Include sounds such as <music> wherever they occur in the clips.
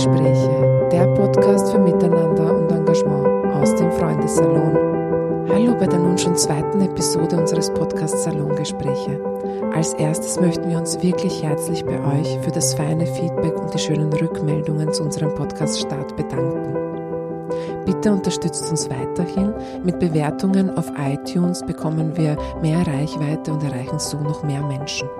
Salongespräche, der Podcast für Miteinander und Engagement aus dem Freundessalon. Hallo bei der nun schon zweiten Episode unseres Podcasts Salongespräche. Als erstes möchten wir uns wirklich herzlich bei euch für das feine Feedback und die schönen Rückmeldungen zu unserem Podcast-Start bedanken. Bitte unterstützt uns weiterhin. Mit Bewertungen auf iTunes bekommen wir mehr Reichweite und erreichen so noch mehr Menschen.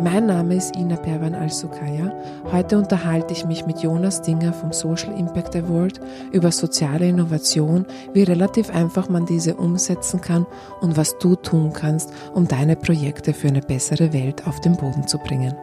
Mein Name ist Ina Perwan Al-Sukaya. Heute unterhalte ich mich mit Jonas Dinger vom Social Impact Award über soziale Innovation, wie relativ einfach man diese umsetzen kann und was du tun kannst, um deine Projekte für eine bessere Welt auf den Boden zu bringen.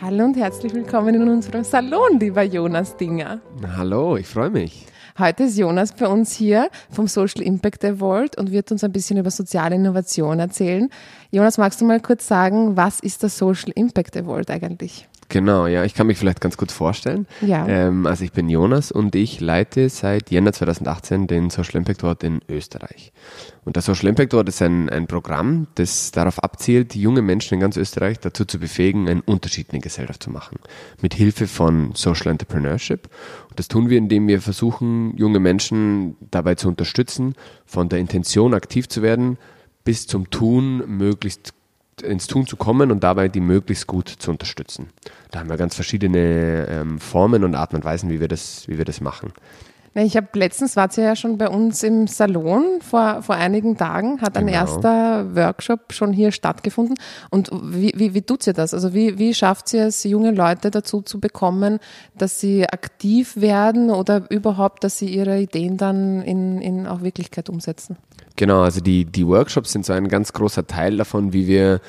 Hallo und herzlich willkommen in unserem Salon, lieber Jonas Dinger. Hallo, ich freue mich. Heute ist Jonas bei uns hier vom Social Impact Award und wird uns ein bisschen über soziale Innovation erzählen. Jonas, magst du mal kurz sagen, was ist der Social Impact Award eigentlich? Genau, ja, ich kann mich vielleicht ganz kurz vorstellen. Ja. Ähm, also ich bin Jonas und ich leite seit Jänner 2018 den Social Impact Award in Österreich. Und der Social Impact Award ist ein, ein Programm, das darauf abzielt, junge Menschen in ganz Österreich dazu zu befähigen, einen Unterschied in der Gesellschaft zu machen. Mit Hilfe von Social Entrepreneurship. Und das tun wir, indem wir versuchen, junge Menschen dabei zu unterstützen, von der Intention aktiv zu werden, bis zum Tun möglichst ins Tun zu kommen und dabei die möglichst gut zu unterstützen. Da haben wir ganz verschiedene ähm, Formen und Arten und Weisen, wie wir das, wie wir das machen. Ich habe letztens war sie ja schon bei uns im Salon vor, vor einigen Tagen, hat ein Genau. erster Workshop schon hier stattgefunden. Und wie, wie, wie tut sie das? Also wie, wie schafft sie es, junge Leute dazu zu bekommen, dass sie aktiv werden oder überhaupt, dass sie ihre Ideen dann in, in auch Wirklichkeit umsetzen? Genau, also die, die Workshops sind so ein ganz großer Teil davon, wie wir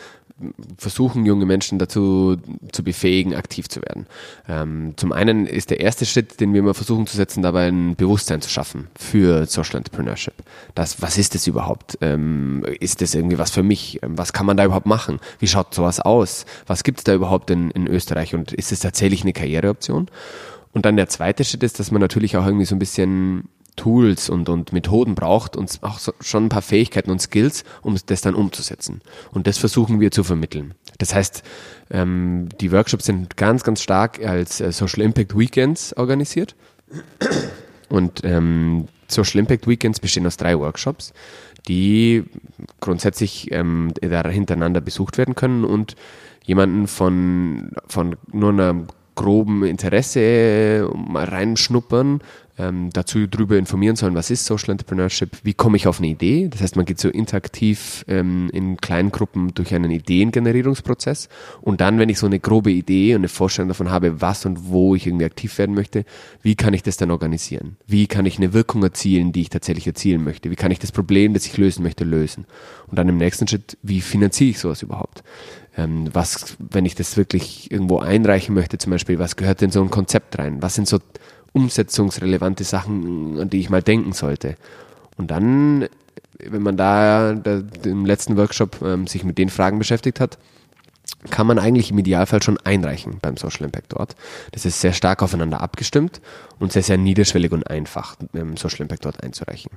versuchen, junge Menschen dazu zu befähigen, aktiv zu werden. Ähm, zum einen ist der erste Schritt, den wir immer versuchen zu setzen, dabei ein Bewusstsein zu schaffen für Social Entrepreneurship. Das, was ist das überhaupt? Ähm, ist das irgendwie was für mich? Ähm, Was kann man da überhaupt machen? Wie schaut sowas aus? Was gibt es da überhaupt in, in Österreich? Und ist es tatsächlich eine Karriereoption? Und dann der zweite Schritt ist, dass man natürlich auch irgendwie so ein bisschen Tools und, und Methoden braucht und auch so, schon ein paar Fähigkeiten und Skills, um das dann umzusetzen. Und das versuchen wir zu vermitteln. Das heißt, ähm, die Workshops sind ganz, ganz stark als äh, Social Impact Weekends organisiert. Und ähm, Social Impact Weekends bestehen aus drei Workshops, die grundsätzlich ähm, hintereinander besucht werden können und jemanden von, von nur einer groben Interesse äh, mal reinschnuppern, ähm, dazu drüber informieren sollen, was ist Social Entrepreneurship, wie komme ich auf eine Idee. Das heißt, man geht so interaktiv ähm, in kleinen Gruppen durch einen Ideengenerierungsprozess und dann, wenn ich so eine grobe Idee und eine Vorstellung davon habe, was und wo ich irgendwie aktiv werden möchte, wie kann ich das dann organisieren? Wie kann ich eine Wirkung erzielen, die ich tatsächlich erzielen möchte? Wie kann ich das Problem, das ich lösen möchte, lösen? Und dann im nächsten Schritt, wie finanziere ich sowas überhaupt? Ähm, was, wenn ich das wirklich irgendwo einreichen möchte, zum Beispiel, was gehört in so ein Konzept rein? Was sind so umsetzungsrelevante Sachen, an die ich mal denken sollte? Und dann, wenn man da, da im letzten Workshop ähm, sich mit den Fragen beschäftigt hat, kann man eigentlich im Idealfall schon einreichen beim Social Impact dort. Das ist sehr stark aufeinander abgestimmt und sehr, sehr niederschwellig und einfach, ähm, Social Impact dort einzureichen.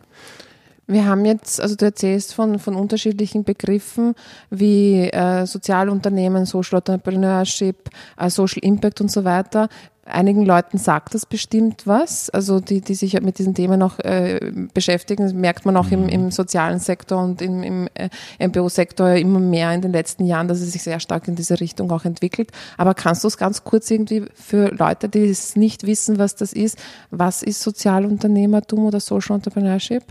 Wir haben jetzt, also du erzählst von, von unterschiedlichen Begriffen wie äh, Sozialunternehmen, Social Entrepreneurship, äh, Social Impact und so weiter. Einigen Leuten sagt das bestimmt was, also die, die sich mit diesen Themen noch äh, beschäftigen, das merkt man auch im, im sozialen Sektor und im, im äh, MBO-Sektor immer mehr in den letzten Jahren, dass es sich sehr stark in diese Richtung auch entwickelt. Aber kannst du es ganz kurz irgendwie für Leute, die es nicht wissen, was das ist, was ist Sozialunternehmertum oder Social Entrepreneurship?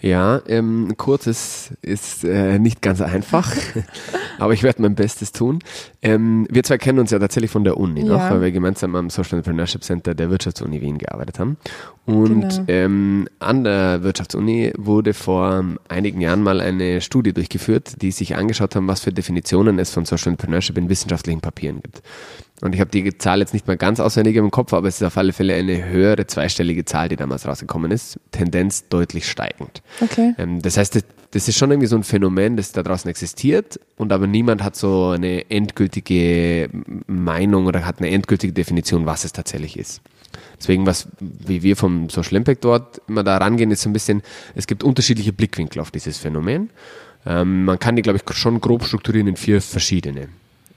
Ja, ähm, kurz ist, ist äh, nicht ganz einfach, <laughs> aber ich werde mein Bestes tun. Ähm, wir zwei kennen uns ja tatsächlich von der Uni, noch, Ja. weil wir gemeinsam am Social Entrepreneurship Center der Wirtschaftsuni Wien gearbeitet haben. Und Genau. ähm, an der Wirtschaftsuni wurde vor einigen Jahren mal eine Studie durchgeführt, die sich angeschaut haben, was für Definitionen es von Social Entrepreneurship in wissenschaftlichen Papieren gibt. Und ich habe die Zahl jetzt nicht mal ganz auswendig im Kopf, aber es ist auf alle Fälle eine höhere zweistellige Zahl, die damals rausgekommen ist. Tendenz deutlich steigend. Okay. Ähm, das heißt, das, das ist schon irgendwie so ein Phänomen, das da draußen existiert und aber niemand hat so eine endgültige Meinung oder hat eine endgültige Definition, was es tatsächlich ist. Deswegen, was, wie wir vom Social Impact dort immer da rangehen, ist so ein bisschen, es gibt unterschiedliche Blickwinkel auf dieses Phänomen. Ähm, man kann die, glaube ich, schon grob strukturieren in vier verschiedene.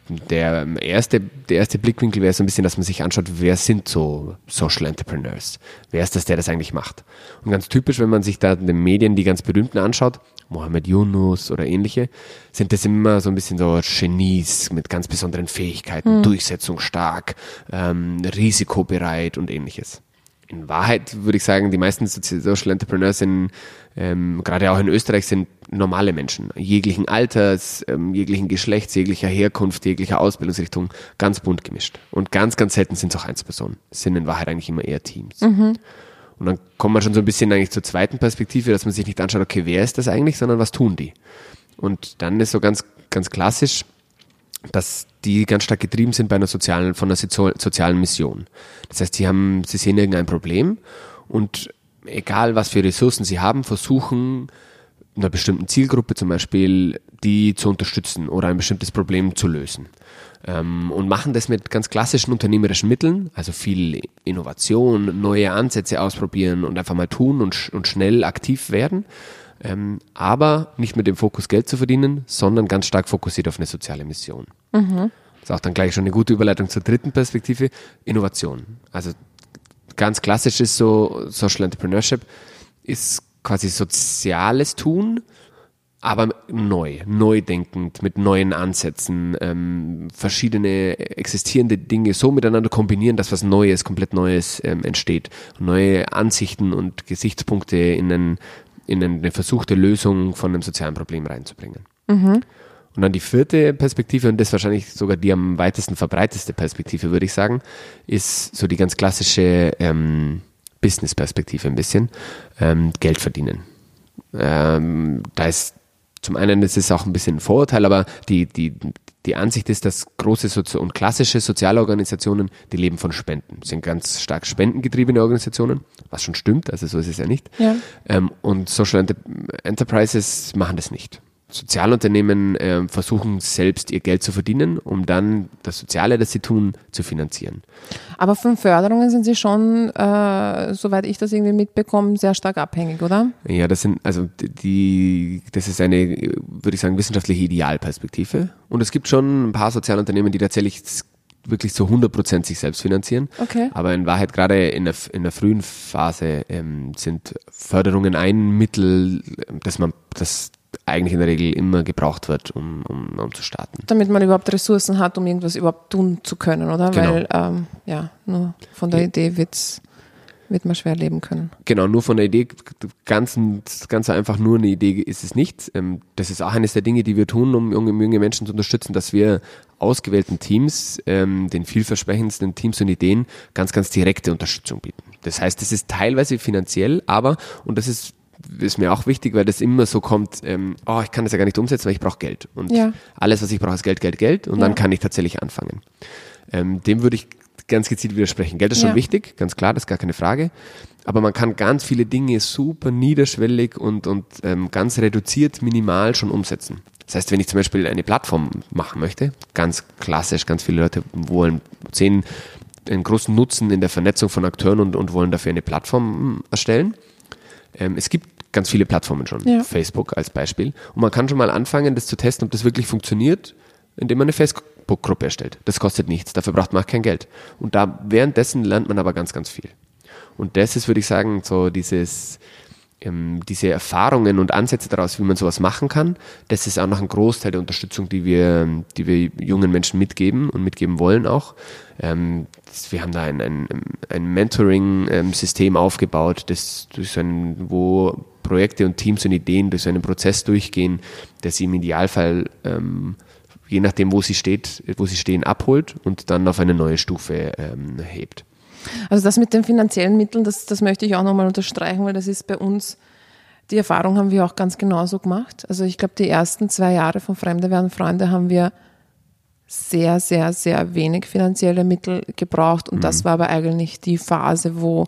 Der erste, der erste Blickwinkel wäre so ein bisschen, dass man sich anschaut, wer sind so Social Entrepreneurs? Wer ist das, der das eigentlich macht? Und ganz typisch, wenn man sich da in den Medien die ganz berühmten anschaut, Mohammed Yunus oder ähnliche, sind das immer so ein bisschen so Genies mit ganz besonderen Fähigkeiten, mhm. durchsetzungsstark, ähm, risikobereit und ähnliches in Wahrheit würde ich sagen, die meisten Social Entrepreneurs sind, ähm, gerade auch in Österreich, sind normale Menschen, jeglichen Alters, ähm, jeglichen Geschlechts, jeglicher Herkunft, jeglicher Ausbildungsrichtung, ganz bunt gemischt. Und ganz, ganz selten sind es auch Einzelpersonen. Es sind in Wahrheit eigentlich immer eher Teams. Mhm. Und dann kommt man schon so ein bisschen eigentlich zur zweiten Perspektive, dass man sich nicht anschaut, okay, wer ist das eigentlich, sondern was tun die? Und dann ist so ganz, ganz klassisch, dass die ganz stark getrieben sind bei einer sozialen, von einer sozialen Mission. Das heißt, sie haben, sie sehen irgendein Problem und egal was für Ressourcen sie haben, versuchen einer bestimmten Zielgruppe zum Beispiel, die zu unterstützen oder ein bestimmtes Problem zu lösen. Ähm, und machen das mit ganz klassischen unternehmerischen Mitteln, also viel Innovation, neue Ansätze ausprobieren und einfach mal tun und, und schnell aktiv werden. Ähm, aber nicht mit dem Fokus Geld zu verdienen, sondern ganz stark fokussiert auf eine soziale Mission. Mhm. Das ist auch dann gleich schon eine gute Überleitung zur dritten Perspektive, Innovation. Also ganz klassisch ist so Social Entrepreneurship, ist quasi soziales Tun, aber neu, neu denkend, mit neuen Ansätzen, ähm, verschiedene existierende Dinge so miteinander kombinieren, dass was Neues, komplett Neues ähm, entsteht. Neue Ansichten und Gesichtspunkte in einen in eine versuchte Lösung von einem sozialen Problem reinzubringen. Mhm. Und dann die vierte Perspektive, und das wahrscheinlich sogar die am weitesten verbreiteste Perspektive, würde ich sagen, ist so die ganz klassische ähm, Business-Perspektive ein bisschen, ähm, Geld verdienen. Ähm, da ist zum einen, ist auch ein bisschen ein Vorurteil, aber die, die, die Ansicht ist, dass große Sozi und klassische Sozialorganisationen, die leben von Spenden, sind ganz stark spendengetriebene Organisationen, was schon stimmt, also so ist es ja nicht. Ja. Ähm, und Social Enter Enterprises machen das nicht. Sozialunternehmen äh, versuchen selbst ihr Geld zu verdienen, um dann das Soziale, das sie tun, zu finanzieren. Aber von Förderungen sind sie schon, äh, soweit ich das irgendwie mitbekomme, sehr stark abhängig, oder? Ja, das sind, also die, das ist eine, würde ich sagen, wissenschaftliche Idealperspektive. Und es gibt schon ein paar Sozialunternehmen, die tatsächlich wirklich zu 100 Prozent sich selbst finanzieren. Okay. Aber in Wahrheit gerade in der, in der frühen Phase ähm, sind Förderungen ein Mittel, dass man, das eigentlich in der Regel immer gebraucht wird, um, um, um zu starten. Damit man überhaupt Ressourcen hat, um irgendwas überhaupt tun zu können, oder? Genau. Weil ähm, ja, nur von der ja. Idee wird's wird man schwer leben können. Genau, nur von der Idee, ganz, ganz einfach nur eine Idee ist es nicht. Ähm, das ist auch eines der Dinge, die wir tun, um junge, Menschen zu unterstützen, dass wir ausgewählten Teams, ähm, den vielversprechendsten Teams und Ideen ganz, ganz direkte Unterstützung bieten. Das heißt, es ist teilweise finanziell, aber, und das ist ist mir auch wichtig, weil das immer so kommt, ähm, oh, ich kann das ja gar nicht umsetzen, weil ich brauche Geld. Und ja. alles, was ich brauche, ist Geld, Geld, Geld. Und ja. dann kann ich tatsächlich anfangen. Ähm, dem würde ich ganz gezielt widersprechen. Geld ist schon ja. wichtig, ganz klar, das ist gar keine Frage. Aber man kann ganz viele Dinge super niederschwellig und, und ähm, ganz reduziert, minimal schon umsetzen. Das heißt, wenn ich zum Beispiel eine Plattform machen möchte, ganz klassisch, ganz viele Leute wollen, sehen einen großen Nutzen in der Vernetzung von Akteuren und, und wollen dafür eine Plattform erstellen ähm, es gibt ganz viele Plattformen schon, ja. Facebook als Beispiel. Und man kann schon mal anfangen, das zu testen, ob das wirklich funktioniert, indem man eine Facebook-Gruppe erstellt. Das kostet nichts, dafür braucht man auch kein Geld. Und da währenddessen lernt man aber ganz, ganz viel. Und das ist, würde ich sagen, so dieses, ähm, diese Erfahrungen und Ansätze daraus, wie man sowas machen kann, das ist auch noch ein Großteil der Unterstützung, die wir, die wir jungen Menschen mitgeben und mitgeben wollen auch. Ähm, wir haben da ein, ein, ein Mentoring-System aufgebaut, das durch so einen, wo Projekte und Teams und Ideen durch so einen Prozess durchgehen, der sie im Idealfall ähm, je nachdem, wo sie steht, wo sie stehen, abholt und dann auf eine neue Stufe ähm, hebt. Also das mit den finanziellen Mitteln, das, das möchte ich auch nochmal unterstreichen, weil das ist bei uns, die Erfahrung haben wir auch ganz genauso gemacht. Also ich glaube, die ersten zwei Jahre von Fremde werden Freunde haben wir sehr, sehr, sehr wenig finanzielle Mittel gebraucht. Und mhm. das war aber eigentlich die Phase, wo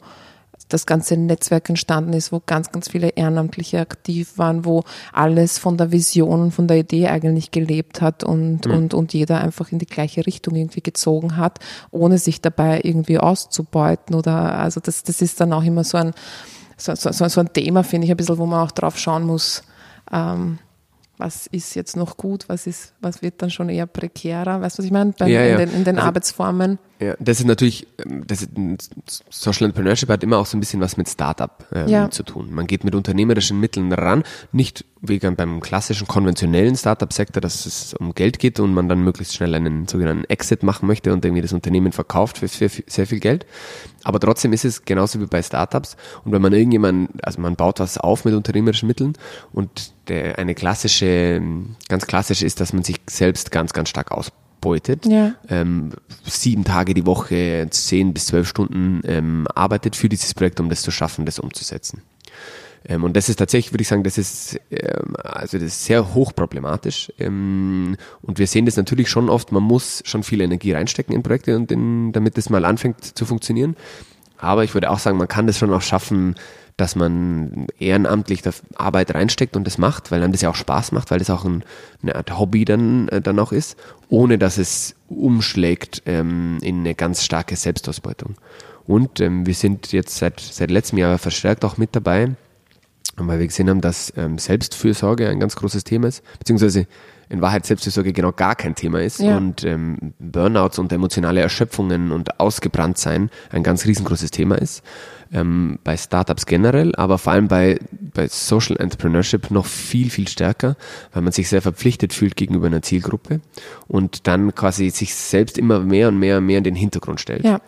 das ganze Netzwerk entstanden ist, wo ganz, ganz viele Ehrenamtliche aktiv waren, wo alles von der Vision, von der Idee eigentlich gelebt hat und, mhm. und, und jeder einfach in die gleiche Richtung irgendwie gezogen hat, ohne sich dabei irgendwie auszubeuten oder, also das, das ist dann auch immer so ein, so, so, so ein Thema, finde ich, ein bisschen, wo man auch drauf schauen muss, ähm, was ist jetzt noch gut, was ist, was wird dann schon eher prekärer, weißt du, was ich meine, Bei, Ja, ja. in den, in den Also- Arbeitsformen. Ja, das ist natürlich, ähm, das ist, Social Entrepreneurship hat immer auch so ein bisschen was mit Startup ähm, Ja. zu tun. Man geht mit unternehmerischen Mitteln ran, nicht wie beim klassischen konventionellen Startup-Sektor, dass es um Geld geht und man dann möglichst schnell einen sogenannten Exit machen möchte und irgendwie das Unternehmen verkauft für sehr, viel- sehr viel Geld. Aber trotzdem ist es genauso wie bei Startups. Und wenn man irgendjemanden, also man baut was auf mit unternehmerischen Mitteln und der, eine klassische, ganz klassische ist, dass man sich selbst ganz, ganz stark ausbeutet Ja. ähm, sieben Tage die Woche, zehn bis zwölf Stunden ähm, arbeitet für dieses Projekt, um das zu schaffen, das umzusetzen. Ähm, und das ist tatsächlich, würde ich sagen, das ist, ähm, also das ist sehr hochproblematisch. Ähm, und wir sehen das natürlich schon oft, man muss schon viel Energie reinstecken in Projekte und in, damit das mal anfängt zu funktionieren. Aber ich würde auch sagen, man kann das schon auch schaffen, dass man ehrenamtlich da Arbeit reinsteckt und das macht, weil einem das ja auch Spaß macht, weil das auch ein, eine Art Hobby dann, äh, dann auch ist, ohne dass es umschlägt ähm, in eine ganz starke Selbstausbeutung. Und ähm, wir sind jetzt seit, seit letztem Jahr verstärkt auch mit dabei, weil wir gesehen haben, dass ähm, Selbstfürsorge ein ganz großes Thema ist, beziehungsweise in Wahrheit Selbstfürsorge genau gar kein Thema ist Ja. und ähm, Burnouts und emotionale Erschöpfungen und Ausgebranntsein ein ganz riesengroßes Thema ist. Ähm, bei Startups generell, aber vor allem bei, bei Social Entrepreneurship noch viel, viel stärker, weil man sich sehr verpflichtet fühlt gegenüber einer Zielgruppe und dann quasi sich selbst immer mehr und mehr und mehr in den Hintergrund stellt. Ja.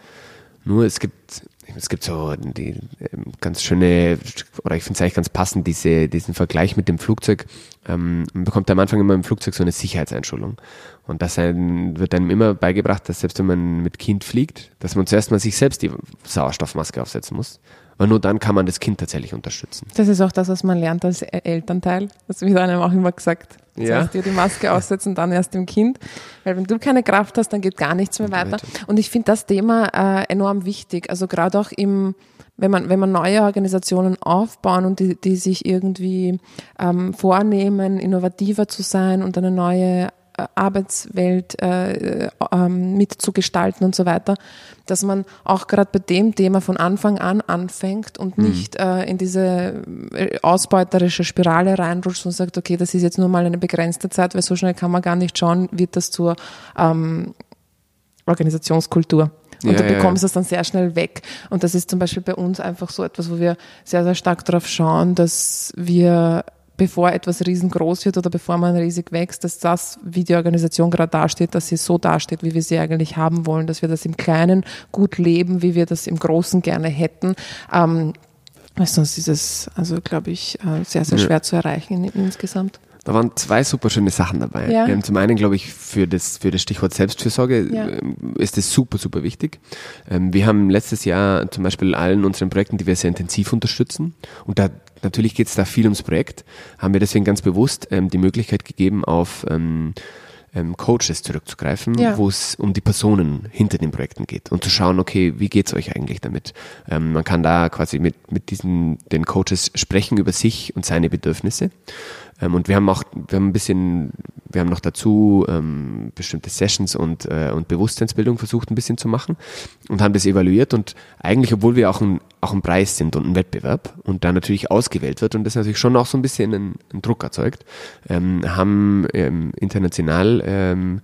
Nur es gibt, es gibt so die ähm, ganz schöne, oder ich finde es eigentlich ganz passend, diese, diesen Vergleich mit dem Flugzeug. Ähm, man bekommt am Anfang immer im Flugzeug so eine Sicherheitseinschulung. Und das ein, wird einem immer beigebracht, dass selbst wenn man mit Kind fliegt, dass man zuerst mal sich selbst die Sauerstoffmaske aufsetzen muss. Weil nur dann kann man das Kind tatsächlich unterstützen. Das ist auch das, was man lernt als Elternteil. Das wird einem auch immer gesagt. Ja. Zuerst dir die Maske aussetzen, dann erst dem Kind. Weil wenn du keine Kraft hast, dann geht gar nichts mehr weiter. Und ich finde das Thema äh, enorm wichtig. Also gerade auch im, wenn man, wenn man neue Organisationen aufbauen und die, die sich irgendwie ähm, vornehmen, innovativer zu sein und eine neue Arbeitswelt äh, ähm, mitzugestalten und so weiter, dass man auch gerade bei dem Thema von Anfang an anfängt und nicht äh, in diese äh, ausbeuterische Spirale reinrutscht und sagt, okay, das ist jetzt nur mal eine begrenzte Zeit, weil so schnell kann man gar nicht schauen, wird das zur ähm, Organisationskultur. Und Ja, du ja, ja. bekommst das dann sehr schnell weg. Und das ist zum Beispiel bei uns einfach so etwas, wo wir sehr, sehr stark darauf schauen, dass wir, bevor etwas riesengroß wird oder bevor man riesig wächst, dass das, wie die Organisation gerade dasteht, dass sie so dasteht, wie wir sie eigentlich haben wollen, dass wir das im Kleinen gut leben, wie wir das im Großen gerne hätten. Ähm, sonst ist es, also glaube ich, äh, sehr, sehr Ja. schwer zu erreichen in, insgesamt. Da waren zwei super schöne Sachen dabei. Ja. Ähm, Zum einen, glaube ich, für das, für das Stichwort Selbstfürsorge Ja. ähm, ist es super, super wichtig. Ähm, Wir haben letztes Jahr zum Beispiel allen unseren Projekten, die wir sehr intensiv unterstützen, und da natürlich geht es da viel ums Projekt, haben wir deswegen ganz bewusst ähm, die Möglichkeit gegeben, auf Coaches zurückzugreifen, Ja. wo es um die Personen hinter den Projekten geht und zu schauen, okay, wie geht's euch eigentlich damit? Ähm, man kann da quasi mit, mit diesen, den Coaches sprechen über sich und seine Bedürfnisse. Ähm, und wir haben auch, wir haben ein bisschen, wir haben noch dazu ähm, bestimmte Sessions und, äh, und Bewusstseinsbildung versucht ein bisschen zu machen und haben das evaluiert und eigentlich, obwohl wir auch ein, auch ein Preis sind und ein Wettbewerb und da natürlich ausgewählt wird und das natürlich schon auch so ein bisschen einen, einen Druck erzeugt, ähm, haben ähm, international ähm,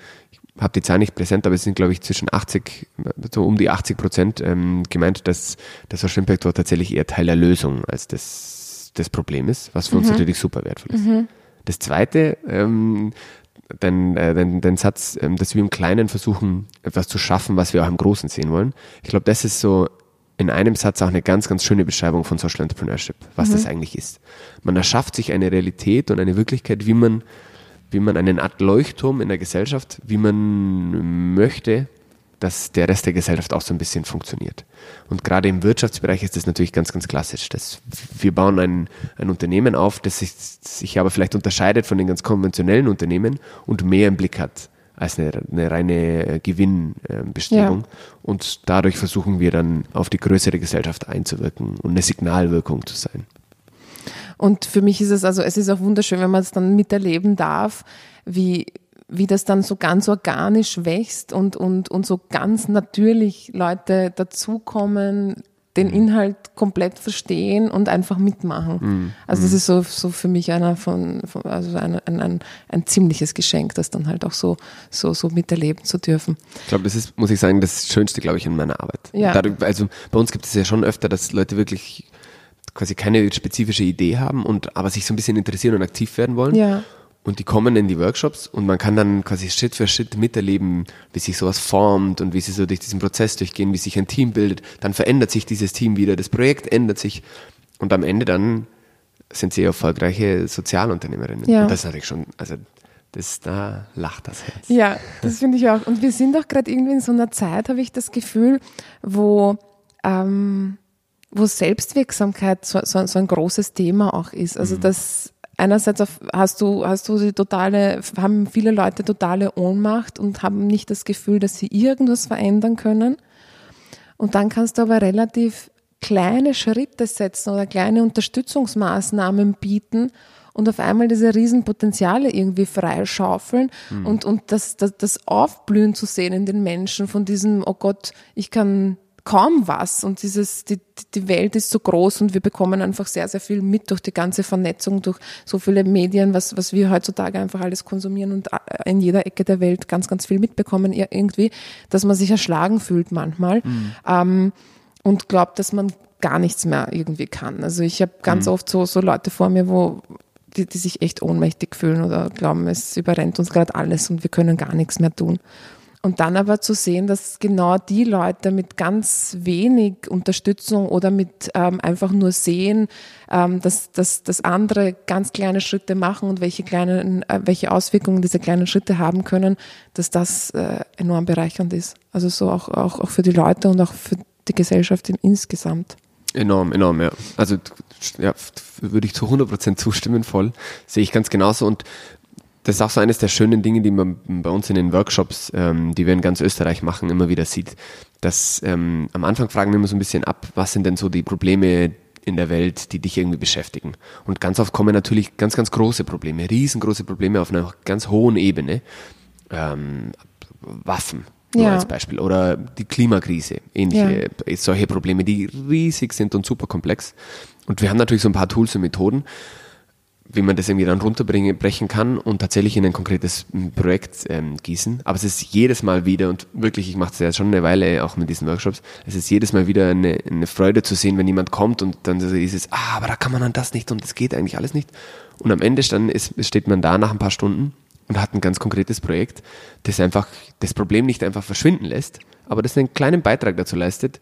habe die Zahl nicht präsent, aber es sind, glaube ich, zwischen 80, so um die 80 Prozent ähm, gemeint, dass der Social Impact dort tatsächlich eher Teil der Lösung als des, des Problem ist, was für uns natürlich super wertvoll ist. Das zweite, ähm, dein, äh, dein, dein Satz, ähm, dass wir im Kleinen versuchen, etwas zu schaffen, was wir auch im Großen sehen wollen. Ich glaube, das ist so in einem Satz auch eine ganz, ganz schöne Beschreibung von Social Entrepreneurship, was das eigentlich ist. Man erschafft sich eine Realität und eine Wirklichkeit, wie man wie man einen Art Leuchtturm in der Gesellschaft, wie man möchte, dass der Rest der Gesellschaft auch so ein bisschen funktioniert. Und gerade im Wirtschaftsbereich ist das natürlich ganz, ganz klassisch. Dass wir bauen ein, ein Unternehmen auf, das sich, sich aber vielleicht unterscheidet von den ganz konventionellen Unternehmen und mehr im Blick hat als eine, eine reine Gewinnbestrebung. Ja. Und dadurch versuchen wir dann auf die größere Gesellschaft einzuwirken und eine Signalwirkung zu sein. Und für mich ist es also, es ist auch wunderschön, wenn man es dann miterleben darf, wie, wie das dann so ganz organisch wächst und, und, und so ganz natürlich Leute dazukommen, den Inhalt komplett verstehen und einfach mitmachen. Mhm. Also das ist so, so für mich einer von, von also ein, ein, ein, ein ziemliches Geschenk, das dann halt auch so, so, so miterleben zu dürfen. Ich glaube, das ist, muss ich sagen, das Schönste, glaube ich, in meiner Arbeit. Ja. Dadurch, also bei uns gibt es ja schon öfter, dass Leute wirklich quasi keine spezifische Idee haben und aber sich so ein bisschen interessieren und aktiv werden wollen. Ja. Und die kommen in die Workshops und man kann dann quasi Schritt für Schritt miterleben, wie sich sowas formt und wie sie so durch diesen Prozess durchgehen, wie sich ein Team bildet. Dann verändert sich dieses Team wieder, das Projekt ändert sich und am Ende dann sind sie erfolgreiche Sozialunternehmerinnen. Ja. Und das ist natürlich schon, also das, da lacht das Herz. Ja, das finde ich auch. Und wir sind auch gerade irgendwie in so einer Zeit, habe ich das Gefühl, wo, ähm, wo Selbstwirksamkeit so, so, so ein großes Thema auch ist. Also das einerseits auf, hast du, hast du die totale, haben viele Leute totale Ohnmacht und haben nicht das Gefühl, dass sie irgendwas verändern können. Und dann kannst du aber relativ kleine Schritte setzen oder kleine Unterstützungsmaßnahmen bieten und auf einmal diese Riesenpotenziale irgendwie freischaufeln und, und das, das, das Aufblühen zu sehen in den Menschen von diesem, oh Gott, ich kann kaum was und dieses, die, die Welt ist so groß und wir bekommen einfach sehr, sehr viel mit durch die ganze Vernetzung, durch so viele Medien, was, was wir heutzutage einfach alles konsumieren und äh, in jeder Ecke der Welt ganz, ganz viel mitbekommen ir- irgendwie, dass man sich erschlagen fühlt manchmal ähm, und glaubt, dass man gar nichts mehr irgendwie kann. Also ich habe ganz oft so, so Leute vor mir, wo die, die sich echt ohnmächtig fühlen oder glauben, es überrennt uns gerade alles und wir können gar nichts mehr tun. Und dann aber zu sehen, dass genau die Leute mit ganz wenig Unterstützung oder mit ähm, einfach nur sehen, ähm, dass, dass, dass andere ganz kleine Schritte machen und welche kleinen, äh, welche Auswirkungen diese kleinen Schritte haben können, dass das äh, enorm bereichernd ist. Also so auch, auch, auch für die Leute und auch für die Gesellschaft in, insgesamt. Enorm, enorm, ja. Also ja, würde ich zu 100% zustimmen, voll. Sehe ich ganz genauso. Und das ist auch so eines der schönen Dinge, die man bei uns in den Workshops, ähm, die wir in ganz Österreich machen, immer wieder sieht. Dass ähm, am Anfang fragen wir immer so ein bisschen ab, was sind denn so die Probleme in der Welt, die dich irgendwie beschäftigen. Und ganz oft kommen natürlich ganz, ganz große Probleme, riesengroße Probleme auf einer ganz hohen Ebene. Ähm, Waffen, nur Ja. als Beispiel. Oder die Klimakrise, ähnliche, solche Probleme, die riesig sind und super komplex. Und wir haben natürlich so ein paar Tools und Methoden, wie man das irgendwie dann runterbringen brechen kann und tatsächlich in ein konkretes m, Projekt ähm, gießen. Aber es ist jedes Mal wieder, und wirklich, ich mache es ja schon eine Weile auch mit diesen Workshops, es ist jedes Mal wieder eine, eine Freude zu sehen, wenn jemand kommt und dann so dieses, ah, aber da kann man dann das nicht und das geht eigentlich alles nicht. Und am Ende dann ist, steht man da nach ein paar Stunden und hat ein ganz konkretes Projekt, das einfach das Problem nicht einfach verschwinden lässt, aber das einen kleinen Beitrag dazu leistet,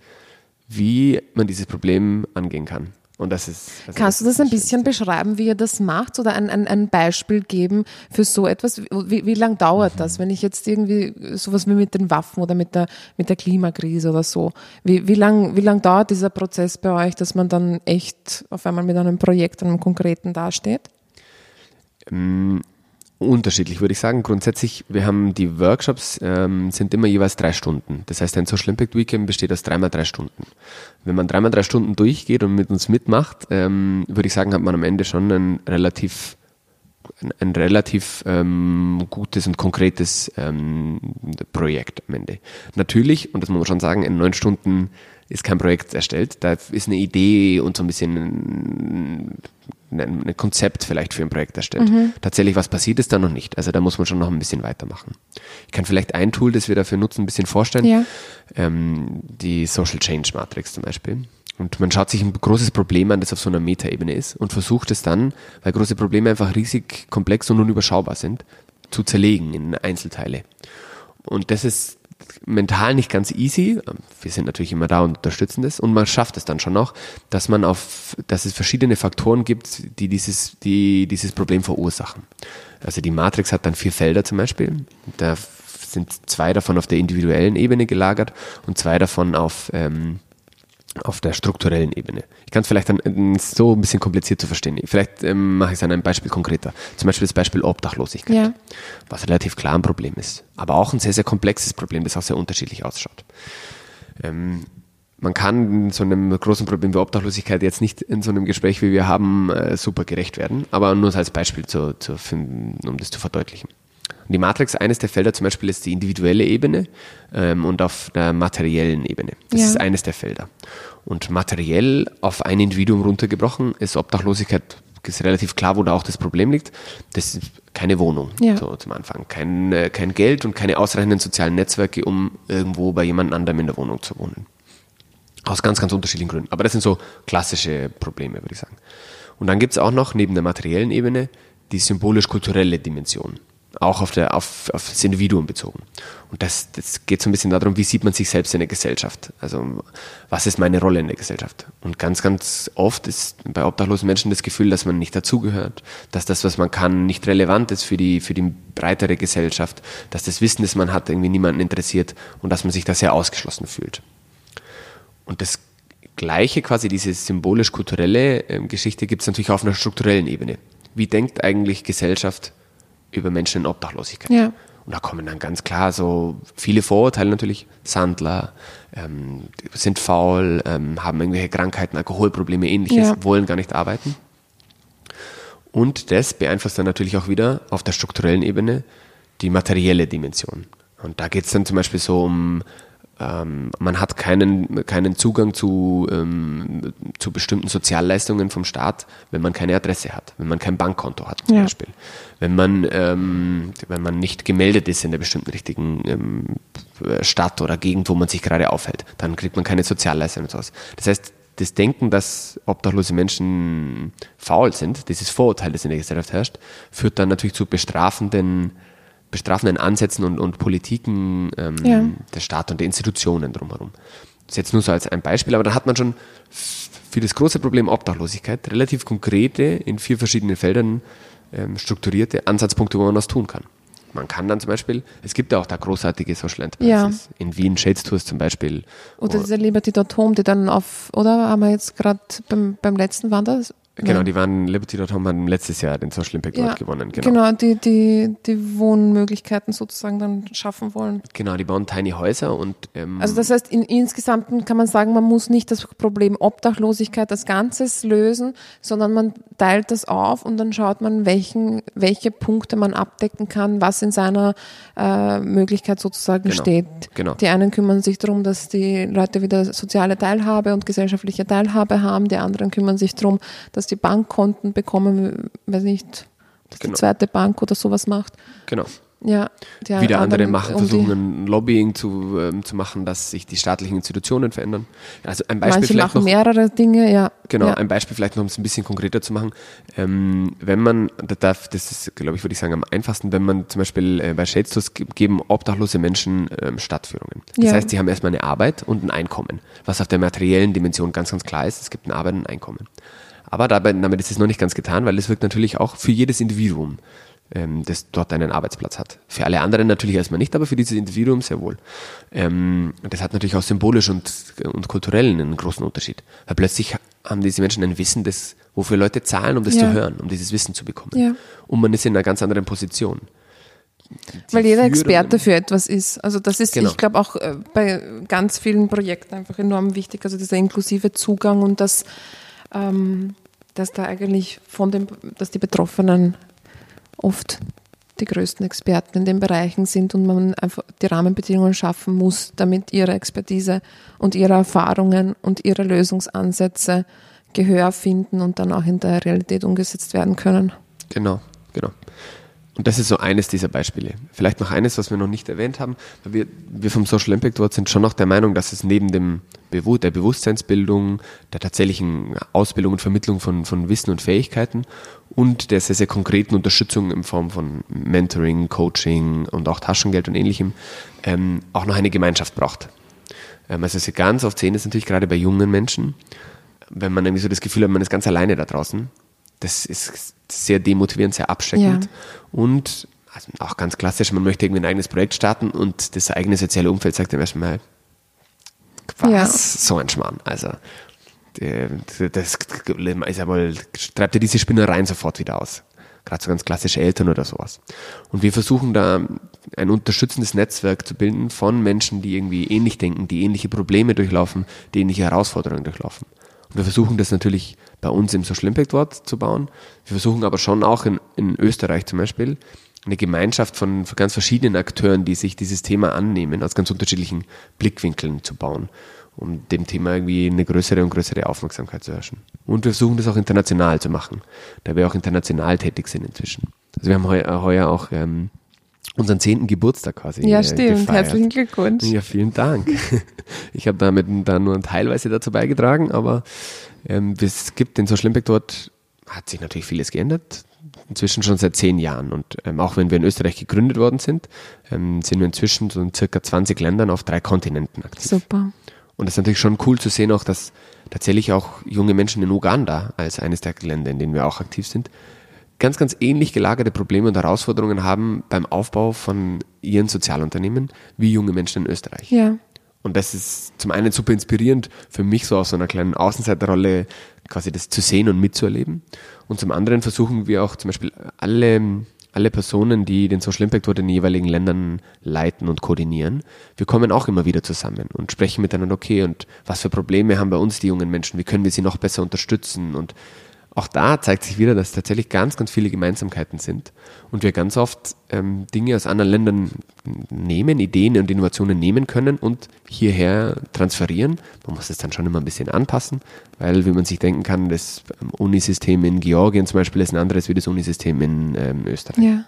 wie man dieses Problem angehen kann. Und das ist. also Kannst du das ein bisschen beschreiben, wie ihr das macht oder ein, ein, ein Beispiel geben für so etwas? Wie, wie lang dauert das, wenn ich jetzt irgendwie sowas wie mit den Waffen oder mit der, mit der Klimakrise oder so, wie, wie lang, wie lang dauert dieser Prozess bei euch, dass man dann echt auf einmal mit einem Projekt, einem konkreten dasteht? Unterschiedlich würde ich sagen. Grundsätzlich, wir haben die Workshops, ähm, sind immer jeweils drei Stunden. Das heißt, ein Social Impact Weekend besteht aus dreimal drei Stunden. Wenn man dreimal drei Stunden durchgeht und mit uns mitmacht, ähm, würde ich sagen, hat man am Ende schon ein relativ ein, ein relativ ähm, gutes und konkretes ähm, Projekt am Ende. Natürlich, und das muss man schon sagen, in neun Stunden ist kein Projekt erstellt. Da ist eine Idee und so ein bisschen ein, ein, Konzept vielleicht für ein Projekt erstellt. Tatsächlich, was passiert ist da noch nicht. Also da muss man schon noch ein bisschen weitermachen. Ich kann vielleicht ein Tool, das wir dafür nutzen, ein bisschen vorstellen. Ja. Ähm, die Social Change Matrix zum Beispiel. Und man schaut sich ein großes Problem an, das auf so einer Metaebene ist und versucht es dann, weil große Probleme einfach riesig komplex und unüberschaubar sind, zu zerlegen in Einzelteile. Und das ist mental nicht ganz easy. Wir sind natürlich immer da und unterstützen das. Und man schafft es dann schon noch, dass man auf, dass es verschiedene Faktoren gibt, die dieses, die dieses Problem verursachen. Also die Matrix hat dann vier Felder zum Beispiel. Da sind zwei davon auf der individuellen Ebene gelagert und zwei davon auf, ähm, auf der strukturellen Ebene. Ich kann es vielleicht dann äh, so ein bisschen kompliziert zu verstehen. Vielleicht ähm, mache ich es an einem Beispiel konkreter. Zum Beispiel das Beispiel Obdachlosigkeit, Ja. was relativ klar ein Problem ist, aber auch ein sehr, sehr komplexes Problem, das auch sehr unterschiedlich ausschaut. Ähm, man kann so einem großen Problem wie Obdachlosigkeit jetzt nicht in so einem Gespräch, wie wir haben, äh, super gerecht werden, aber nur als Beispiel, zu, zu, um das zu verdeutlichen. Und die Matrix, eines der Felder zum Beispiel ist die individuelle Ebene ähm, und auf der materiellen Ebene. Das Ja. ist eines der Felder. Und materiell auf ein Individuum runtergebrochen ist Obdachlosigkeit ist relativ klar, wo da auch das Problem liegt. Das ist keine Wohnung Ja. so zum Anfang. Kein, äh, kein Geld und keine ausreichenden sozialen Netzwerke, um irgendwo bei jemand anderem in der Wohnung zu wohnen. Aus ganz, ganz unterschiedlichen Gründen. Aber das sind so klassische Probleme, würde ich sagen. Und dann gibt es auch noch neben der materiellen Ebene die symbolisch-kulturelle Dimension. Auch auf, der, auf, auf das Individuum bezogen. Und das, das geht so ein bisschen darum, wie sieht man sich selbst in der Gesellschaft? Also, was ist meine Rolle in der Gesellschaft? Und ganz, ganz oft ist bei obdachlosen Menschen das Gefühl, dass man nicht dazugehört, dass das, was man kann, nicht relevant ist für die, für die breitere Gesellschaft, dass das Wissen, das man hat, irgendwie niemanden interessiert und dass man sich da sehr ausgeschlossen fühlt. Und das Gleiche, quasi diese symbolisch-kulturelle ähm, Geschichte, gibt es natürlich auf einer strukturellen Ebene. Wie denkt eigentlich Gesellschaft über Menschen in Obdachlosigkeit? Ja. Und da kommen dann ganz klar so viele Vorurteile natürlich. Sandler, ähm, sind faul, ähm, haben irgendwelche Krankheiten, Alkoholprobleme, ähnliches, Ja. wollen gar nicht arbeiten. Und das beeinflusst dann natürlich auch wieder auf der strukturellen Ebene die materielle Dimension. Und da geht es dann zum Beispiel so um, ähm, man hat keinen, keinen Zugang zu, ähm, zu bestimmten Sozialleistungen vom Staat, wenn man keine Adresse hat, wenn man kein Bankkonto hat zum Ja. Beispiel. Wenn man, ähm, wenn man nicht gemeldet ist in der bestimmten richtigen ähm, Stadt oder Gegend, wo man sich gerade aufhält, dann kriegt man keine Sozialleistungen und sowas. Das heißt, das Denken, dass obdachlose Menschen faul sind, dieses Vorurteil, das in der Gesellschaft herrscht, führt dann natürlich zu bestrafenden, bestrafenden Ansätzen und, und Politiken ähm, Ja. der Staat und der Institutionen drumherum. Das ist jetzt nur so als ein Beispiel, aber dann hat man schon für das große Problem Obdachlosigkeit relativ konkrete, in vier verschiedenen Feldern ähm, strukturierte Ansatzpunkte, wo man was tun kann. Man kann dann zum Beispiel, es gibt ja auch da großartige Social Enterprises. In Wien Shades Tours zum Beispiel. Oder diese Liberty.home, die dann auf, oder haben wir jetzt gerade beim, beim letzten waren das? Genau, Nein. die waren, Liberty.com haben letztes Jahr den Social Impact Award gewonnen. Genau. genau die, die, die Wohnmöglichkeiten sozusagen dann schaffen wollen. Genau, die bauen Tiny Häuser und ähm, Also das heißt, in, insgesamt kann man sagen, man muss nicht das Problem Obdachlosigkeit als Ganzes lösen, sondern man teilt das auf und dann schaut man, welchen, welche Punkte man abdecken kann, was in seiner äh, Möglichkeit sozusagen Genau, steht. genau. Die einen kümmern sich darum, dass die Leute wieder soziale Teilhabe und gesellschaftliche Teilhabe haben, die anderen kümmern sich darum, dass die Bankkonten bekommen, weiß nicht, dass Genau. die zweite Bank oder sowas macht. genau. Ja, die Wieder andere machen, um versuchen ein Lobbying zu, ähm, zu machen, dass sich die staatlichen Institutionen verändern. Also ein Beispiel Manche vielleicht machen noch, mehrere Dinge, ja. Genau, ja. ein Beispiel vielleicht noch, um es ein bisschen konkreter zu machen. Ähm, wenn man, da darf, das ist, glaube ich, würde ich sagen, am einfachsten, wenn man zum Beispiel äh, bei Shades Tours ge- geben obdachlose Menschen ähm, Stadtführungen. Das Ja. heißt, sie haben erstmal eine Arbeit und ein Einkommen, was auf der materiellen Dimension ganz, ganz klar ist. Es gibt eine Arbeit und ein Einkommen. Aber dabei, damit ist es noch nicht ganz getan, weil es wirkt natürlich auch für jedes Individuum, ähm, das dort einen Arbeitsplatz hat. Für alle anderen natürlich erstmal nicht, aber für dieses Individuum sehr wohl. Ähm, das hat natürlich auch symbolisch und, und kulturell einen großen Unterschied. Weil plötzlich haben diese Menschen ein Wissen, das, wofür Leute zahlen, um das Ja. zu hören, um dieses Wissen zu bekommen. Ja. Und man ist in einer ganz anderen Position. Die Weil jeder Experte für etwas ist. Also das ist, Genau. ich glaube, auch äh, bei ganz vielen Projekten einfach enorm wichtig. Also dieser inklusive Zugang und das, ähm, dass da eigentlich von dem, dass die Betroffenen oft die größten Experten in den Bereichen sind und man einfach die Rahmenbedingungen schaffen muss, damit ihre Expertise und ihre Erfahrungen und ihre Lösungsansätze Gehör finden und dann auch in der Realität umgesetzt werden können. Genau, genau. Und das ist so eines dieser Beispiele. Vielleicht noch eines, was wir noch nicht erwähnt haben. Wir, wir vom Social Impact Award sind schon noch der Meinung, dass es neben dem Bewu der Bewusstseinsbildung, der tatsächlichen Ausbildung und Vermittlung von, von Wissen und Fähigkeiten und der sehr, sehr konkreten Unterstützung in Form von Mentoring, Coaching und auch Taschengeld und ähnlichem ähm, auch noch eine Gemeinschaft braucht. Ähm, also es ist ganz oft sehen, ist natürlich gerade bei jungen Menschen, wenn man irgendwie so das Gefühl hat, man ist ganz alleine da draußen, das ist sehr demotivierend, sehr abschreckend. Ja. Und also auch ganz klassisch, man möchte irgendwie ein eigenes Projekt starten und das eigene soziale Umfeld sagt dem erstmal, was? Ja. So ein Schmarrn. Also, der- das ist ja wohl, treibt ja diese Spinnereien sofort wieder aus. Gerade so ganz klassische Eltern oder sowas. Und wir versuchen da ein unterstützendes Netzwerk zu bilden von Menschen, die irgendwie ähnlich denken, die ähnliche Probleme durchlaufen, die ähnliche Herausforderungen durchlaufen. Wir versuchen das natürlich bei uns im Social Impact Wort zu bauen. Wir versuchen aber schon auch in, in Österreich zum Beispiel eine Gemeinschaft von, von ganz verschiedenen Akteuren, die sich dieses Thema annehmen, aus ganz unterschiedlichen Blickwinkeln zu bauen, um dem Thema irgendwie eine größere und größere Aufmerksamkeit zu herrschen. Und wir versuchen das auch international zu machen, da wir auch international tätig sind inzwischen. Also wir haben heuer, heuer auch ähm, unseren zehnten Geburtstag quasi. Ja, äh, stimmt. gefeiert. Herzlichen Glückwunsch. Ja, vielen Dank. <laughs> Ich habe damit da nur teilweise dazu beigetragen, aber ähm, es gibt den Social Impact dort, hat sich natürlich vieles geändert. Inzwischen schon seit zehn Jahren. Und ähm, auch wenn wir in Österreich gegründet worden sind, ähm, sind wir inzwischen so in circa 20 Ländern auf drei Kontinenten aktiv. Super. Und das ist natürlich schon cool zu sehen, auch dass tatsächlich auch junge Menschen in Uganda als eines der Länder, in denen wir auch aktiv sind, ganz, ganz ähnlich gelagerte Probleme und Herausforderungen haben beim Aufbau von ihren Sozialunternehmen wie junge Menschen in Österreich. Ja. Und das ist zum einen super inspirierend für mich, so aus so einer kleinen Außenseiterrolle quasi das zu sehen und mitzuerleben. Und zum anderen versuchen wir auch zum Beispiel alle, alle Personen, die den Social Impact Tour in den jeweiligen Ländern leiten und koordinieren, wir kommen auch immer wieder zusammen und sprechen miteinander, okay, und was für Probleme haben bei uns die jungen Menschen, wie können wir sie noch besser unterstützen und auch da zeigt sich wieder, dass tatsächlich ganz, ganz viele Gemeinsamkeiten sind und wir ganz oft ähm, Dinge aus anderen Ländern nehmen, Ideen und Innovationen nehmen können und hierher transferieren. Man muss es dann schon immer ein bisschen anpassen, weil, wie man sich denken kann, das ähm, Unisystem in Georgien zum Beispiel ist ein anderes wie das Unisystem in ähm, Österreich. Ja.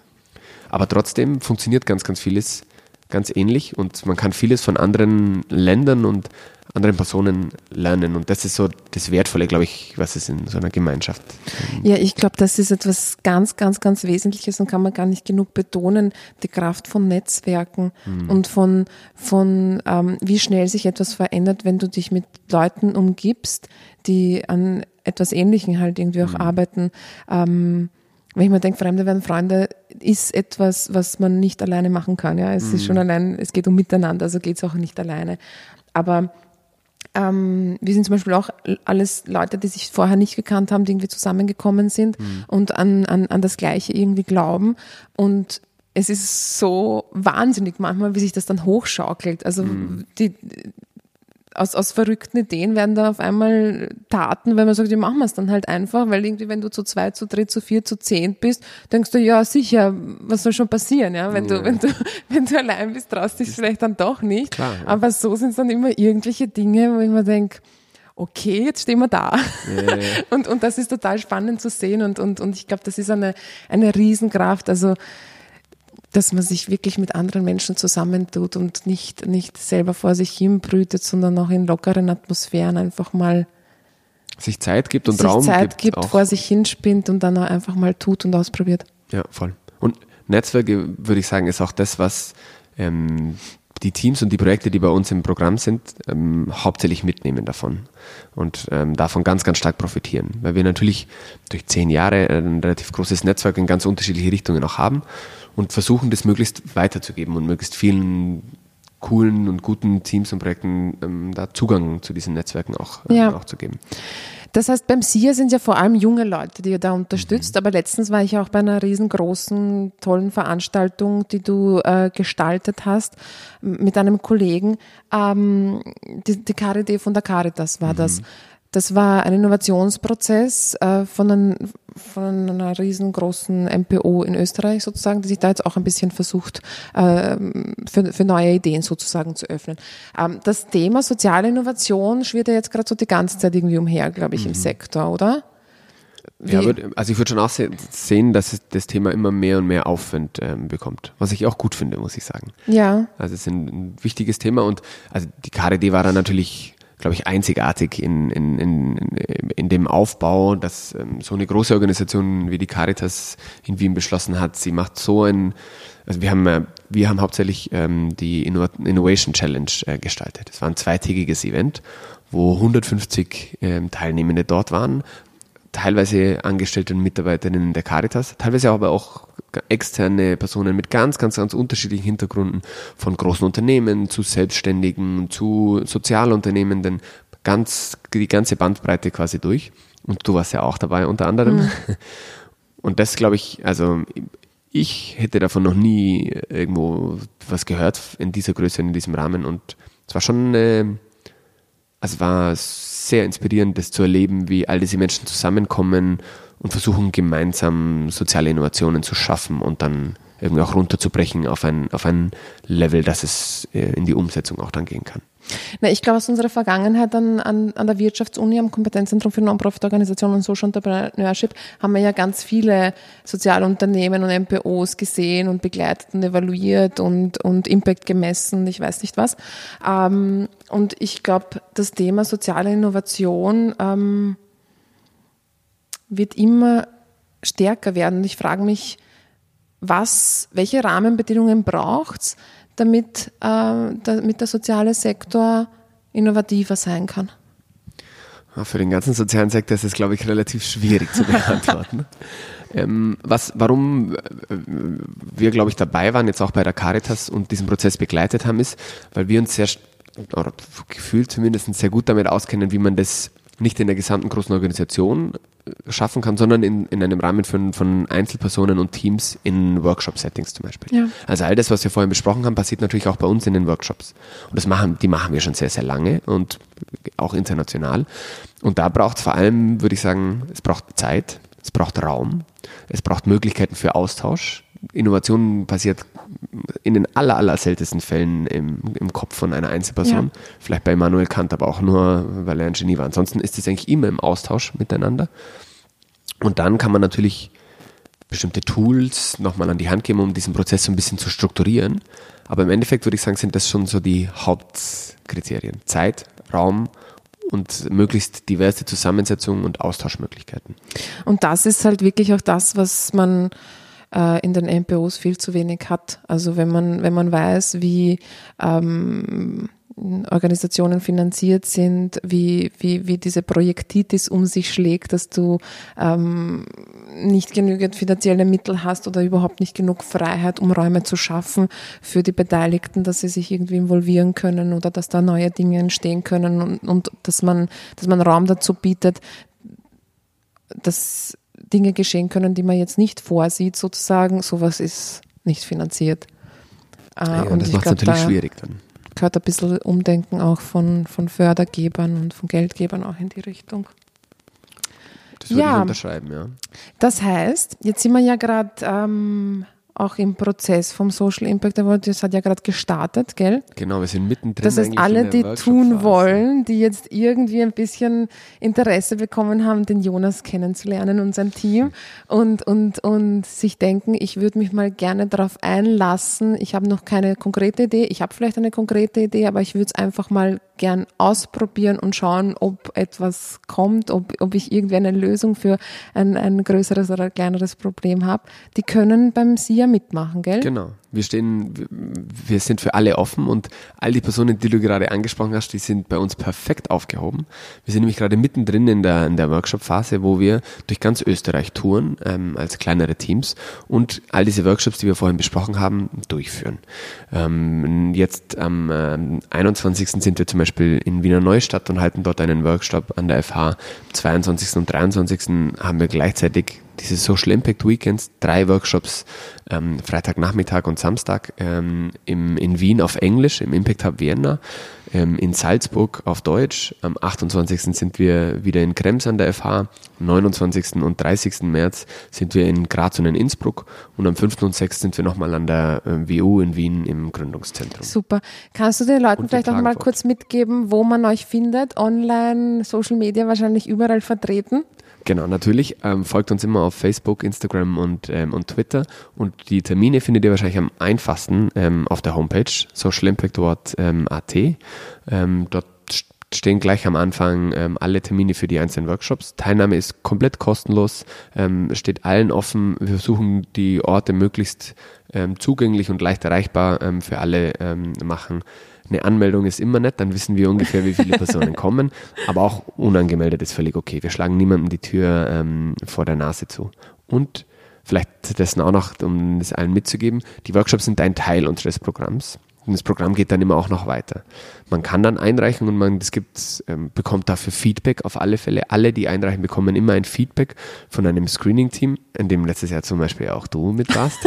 Aber trotzdem funktioniert ganz, ganz vieles ganz ähnlich und man kann vieles von anderen Ländern und anderen Personen lernen. Und das ist so das Wertvolle, glaube ich, was es in so einer Gemeinschaft. Ja, ich glaube, das ist etwas ganz, ganz, ganz Wesentliches und kann man gar nicht genug betonen, die Kraft von Netzwerken und von, von ähm, wie schnell sich etwas verändert, wenn du dich mit Leuten umgibst, die an etwas Ähnlichem halt irgendwie auch arbeiten. Ähm, wenn ich mir denke, Fremde werden Freunde, ist etwas, was man nicht alleine machen kann. Ja, es ist schon allein, es geht um Miteinander, also geht es auch nicht alleine. Aber ähm, wir sind zum Beispiel auch alles Leute, die sich vorher nicht gekannt haben, die irgendwie zusammengekommen sind und an, an, an das Gleiche irgendwie glauben. Und es ist so wahnsinnig manchmal, wie sich das dann hochschaukelt. Also die, aus, aus verrückten Ideen werden da auf einmal Taten, wenn man sagt, ja, machen wir es dann halt einfach, weil irgendwie, wenn du zu zwei, zu dritt, zu vier, zu zehn bist, denkst du, ja, sicher, was soll schon passieren, ja, wenn du, wenn du, <laughs> wenn du allein bist, traust dich vielleicht dann doch nicht. Klar, ja. Aber so sind es dann immer irgendwelche Dinge, wo ich mir denke, okay, jetzt stehen wir da. <laughs> und, und das ist total spannend zu sehen und, und, und ich glaube, das ist eine, eine Riesenkraft, also, dass man sich wirklich mit anderen Menschen zusammentut und nicht, nicht selber vor sich hin brütet, sondern auch in lockeren Atmosphären einfach mal Sich Zeit gibt und sich Raum Zeit gibt. gibt, vor sich hinspinnt und dann auch einfach mal tut und ausprobiert. Ja, voll. Und Netzwerke, würde ich sagen, ist auch das, was ähm, die Teams und die Projekte, die bei uns im Programm sind, ähm, hauptsächlich mitnehmen davon und ähm, davon ganz, ganz stark profitieren. Weil wir natürlich durch zehn Jahre ein relativ großes Netzwerk in ganz unterschiedliche Richtungen auch haben und versuchen, das möglichst weiterzugeben und möglichst vielen coolen und guten Teams und Projekten ähm, da Zugang zu diesen Netzwerken auch, ähm, Ja. auch zu geben. Das heißt, beim SIA sind ja vor allem junge Leute, die ihr da unterstützt. Aber letztens war ich auch bei einer riesengroßen, tollen Veranstaltung, die du äh, gestaltet hast mit einem Kollegen. Ähm, die, die Carité von der Caritas war das. Das war ein Innovationsprozess äh, von, einem, von einer riesengroßen MPO in Österreich sozusagen, die sich da jetzt auch ein bisschen versucht, ähm, für, für neue Ideen sozusagen zu öffnen. Ähm, das Thema soziale Innovation schwirrt ja jetzt gerade so die ganze Zeit irgendwie umher, glaube ich, im Sektor, oder? Ja, Wie- also ich würde schon auch se sehen, dass es das Thema immer mehr und mehr Aufwind ähm, bekommt, was ich auch gut finde, muss ich sagen. Ja, Also es ist ein, ein wichtiges Thema und also die KDD war da natürlich, glaube ich, einzigartig in, in, in, in dem Aufbau, dass ähm, so eine große Organisation wie die Caritas in Wien beschlossen hat, sie macht so ein, also wir haben, äh, wir haben hauptsächlich ähm, die Inno Innovation Challenge äh, gestaltet. Es war ein zweitägiges Event, wo 150 ähm, Teilnehmende dort waren, teilweise Angestellte und Mitarbeiterinnen der Caritas, teilweise aber auch externe Personen mit ganz, ganz, ganz unterschiedlichen Hintergründen, von großen Unternehmen zu Selbstständigen, zu Sozialunternehmenden, ganz, die ganze Bandbreite quasi durch. Und du warst ja auch dabei unter anderem. <laughs> Und das glaube ich, also ich hätte davon noch nie irgendwo was gehört in dieser Größe, in diesem Rahmen. Und es war schon, äh, es war sehr inspirierend, das zu erleben, wie all diese Menschen zusammenkommen und versuchen gemeinsam soziale Innovationen zu schaffen und dann irgendwie auch runterzubrechen auf ein, auf ein Level, dass es äh, in die Umsetzung auch dann gehen kann. Na, ich glaube, aus unserer Vergangenheit an, an, an der Wirtschaftsuni am Kompetenzzentrum für Non-Profit-Organisationen und Social Entrepreneurship haben wir ja ganz viele Sozialunternehmen und MPOs gesehen und begleitet und evaluiert und, und Impact gemessen, ich weiß nicht was. Ähm, und ich glaube, das Thema soziale Innovation ähm, wird immer stärker werden. Ich frage mich, was, welche Rahmenbedingungen braucht es, damit, äh, damit der soziale Sektor innovativer sein kann? Für den ganzen sozialen Sektor ist es, glaube ich, relativ schwierig zu <laughs> beantworten. ähm, was, warum äh, wir, glaube ich, dabei waren, jetzt auch bei der Caritas und diesen Prozess begleitet haben, ist, weil wir uns sehr, oder gefühlt zumindest sehr gut damit auskennen, wie man das nicht in der gesamten großen Organisation äh, schaffen kann, sondern in, in einem Rahmen von, von Einzelpersonen und Teams in Workshop-Settings zum Beispiel. Ja. Also all das, was wir vorhin besprochen haben, passiert natürlich auch bei uns in den Workshops. Und das machen, die machen wir schon sehr, sehr lange und auch international. Und da braucht es vor allem, würde ich sagen, es braucht Zeit, es braucht Raum, es braucht Möglichkeiten für Austausch. Innovation passiert in den aller, aller seltensten Fällen im, im Kopf von einer Einzelperson. Ja. Vielleicht bei Immanuel Kant, aber auch nur, weil er ein Genie war. Ansonsten ist es eigentlich immer im Austausch miteinander. Und dann kann man natürlich bestimmte Tools nochmal an die Hand geben, um diesen Prozess so ein bisschen zu strukturieren. Aber im Endeffekt würde ich sagen, sind das schon so die Hauptkriterien. Zeit, Raum und möglichst diverse Zusammensetzungen und Austauschmöglichkeiten. Und das ist halt wirklich auch das, was man äh, in den MPOs viel zu wenig hat. Also wenn man, wenn man weiß, wie ähm, Organisationen finanziert sind, wie, wie, wie diese Projektitis um sich schlägt, dass du ähm, nicht genügend finanzielle Mittel hast oder überhaupt nicht genug Freiheit, um Räume zu schaffen für die Beteiligten, dass sie sich irgendwie involvieren können oder dass da neue Dinge entstehen können und, und dass man, dass man Raum dazu bietet, dass Dinge geschehen können, die man jetzt nicht vorsieht, sozusagen. Sowas ist nicht finanziert. Äh, ja, und das macht es natürlich da schwierig dann. Gehört ein bisschen Umdenken auch von, von Fördergebern und von Geldgebern auch in die Richtung. Das würde ja, ich unterschreiben, ja. Das heißt, jetzt sind wir ja gerade ähm, auch im Prozess vom Social Impact Award. Das hat ja gerade gestartet, gell? Genau, wir sind mittendrin. Das heißt, alle, die tun wollen, die jetzt irgendwie ein bisschen Interesse bekommen haben, den Jonas kennenzulernen und sein Team und, und, und sich denken, ich würde mich mal gerne darauf einlassen. Ich habe noch keine konkrete Idee. Ich habe vielleicht eine konkrete Idee, aber ich würde es einfach mal gern ausprobieren und schauen, ob etwas kommt, ob, ob ich irgendwie eine Lösung für ein, ein größeres oder kleineres Problem habe. Die können beim SIA mitmachen, gell? Genau. Wir stehen, wir sind für alle offen und all die Personen, die du gerade angesprochen hast, die sind bei uns perfekt aufgehoben. Wir sind nämlich gerade mittendrin in der, in der Workshop-Phase, wo wir durch ganz Österreich touren, ähm, als kleinere Teams und all diese Workshops, die wir vorhin besprochen haben, durchführen. Ähm, jetzt am ähm, 21. sind wir zum Beispiel in Wiener Neustadt und halten dort einen Workshop an der FH. Am 22. und 23. haben wir gleichzeitig diese Social Impact Weekends, drei Workshops, ähm, Freitagnachmittag und Samstag ähm, im, in Wien auf Englisch, im Impact Hub Vienna, ähm, in Salzburg auf Deutsch. Am 28. sind wir wieder in Krems an der FH, am 29. und 30. März sind wir in Graz und in Innsbruck und am 5. und 6. sind wir nochmal an der äh, WU in Wien im Gründungszentrum. Super. Kannst du den Leuten vielleicht auch mal kurz mitgeben, wo man euch findet? Online, Social Media wahrscheinlich überall vertreten? Genau, natürlich. Ähm, folgt uns immer auf Facebook, Instagram und, ähm, und Twitter. Und die Termine findet ihr wahrscheinlich am einfachsten ähm, auf der Homepage socialimpactaward.at. Ähm, dort stehen gleich am Anfang ähm, alle Termine für die einzelnen Workshops. Teilnahme ist komplett kostenlos, ähm, steht allen offen. Wir versuchen die Orte möglichst ähm, zugänglich und leicht erreichbar ähm, für alle ähm, machen. Eine Anmeldung ist immer nett, dann wissen wir ungefähr, wie viele <laughs> Personen kommen. Aber auch unangemeldet ist völlig okay. Wir schlagen niemandem die Tür ähm, vor der Nase zu. Und vielleicht dessen auch noch, um es allen mitzugeben, die Workshops sind ein Teil unseres Programms. Und das Programm geht dann immer auch noch weiter. Man kann dann einreichen und man das gibt, ähm, bekommt dafür Feedback auf alle Fälle. Alle, die einreichen, bekommen immer ein Feedback von einem Screening-Team, in dem letztes Jahr zum Beispiel auch du mit warst.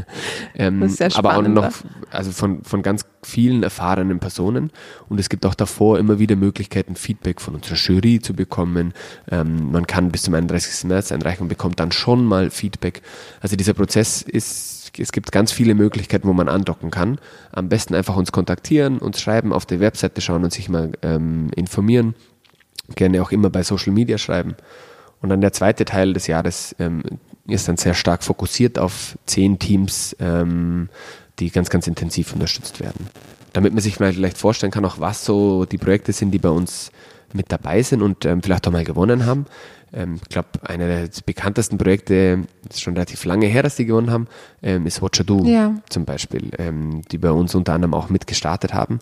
<laughs> ähm, das ist sehr aber auch noch also von, von ganz vielen erfahrenen Personen. Und es gibt auch davor immer wieder Möglichkeiten, Feedback von unserer Jury zu bekommen. Ähm, man kann bis zum 31. März einreichen und bekommt dann schon mal Feedback. Also dieser Prozess ist es gibt ganz viele Möglichkeiten, wo man andocken kann. Am besten einfach uns kontaktieren, uns schreiben, auf der Webseite schauen und sich mal ähm, informieren. Gerne auch immer bei Social Media schreiben. Und dann der zweite Teil des Jahres ähm, ist dann sehr stark fokussiert auf zehn Teams, ähm, die ganz, ganz intensiv unterstützt werden. Damit man sich mal vielleicht vorstellen kann, auch was so die Projekte sind, die bei uns mit dabei sind und ähm, vielleicht auch mal gewonnen haben. Ähm, ich glaube, einer der bekanntesten Projekte, das ist schon relativ lange her, dass die gewonnen haben, ähm, ist Watcher Do ja. zum Beispiel, ähm, die bei uns unter anderem auch mitgestartet haben.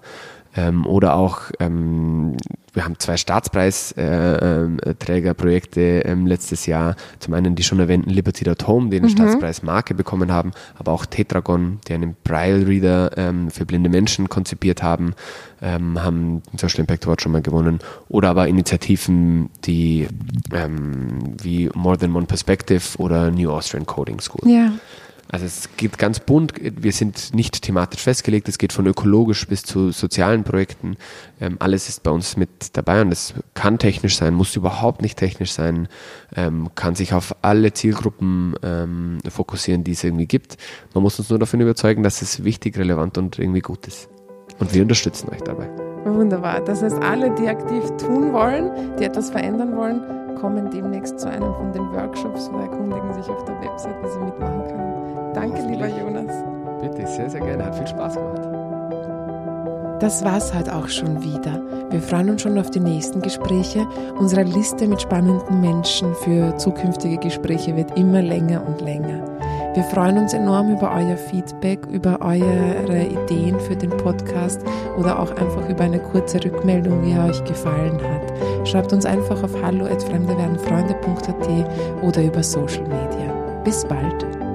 Ähm, oder auch, ähm, wir haben zwei Staatspreisträgerprojekte äh, ähm, letztes Jahr. Zum einen die schon erwähnten Liberty Home, die den mhm. Staatspreis Marke bekommen haben, aber auch Tetragon, die einen Braille Reader ähm, für blinde Menschen konzipiert haben, ähm, haben den Social Impact Award schon mal gewonnen. Oder aber Initiativen, die ähm, wie More Than One Perspective oder New Austrian Coding School. Ja. Also es geht ganz bunt. Wir sind nicht thematisch festgelegt. Es geht von ökologisch bis zu sozialen Projekten. Ähm, alles ist bei uns mit dabei und es kann technisch sein, muss überhaupt nicht technisch sein, ähm, kann sich auf alle Zielgruppen ähm, fokussieren, die es irgendwie gibt. Man muss uns nur davon überzeugen, dass es wichtig, relevant und irgendwie gut ist. Und wir unterstützen euch dabei. Wunderbar. Das heißt, alle, die aktiv tun wollen, die etwas verändern wollen, kommen demnächst zu einem von den Workshops oder erkundigen sich auf der Website, wie sie mitmachen können. Danke, lieber Jonas. Bitte, sehr, sehr gerne. Hat viel Spaß gemacht. Das war's halt auch schon wieder. Wir freuen uns schon auf die nächsten Gespräche. Unsere Liste mit spannenden Menschen für zukünftige Gespräche wird immer länger und länger. Wir freuen uns enorm über euer Feedback, über eure Ideen für den Podcast oder auch einfach über eine kurze Rückmeldung, wie er euch gefallen hat. Schreibt uns einfach auf hallo@fremdewerdenfreunde.at oder über Social Media. Bis bald.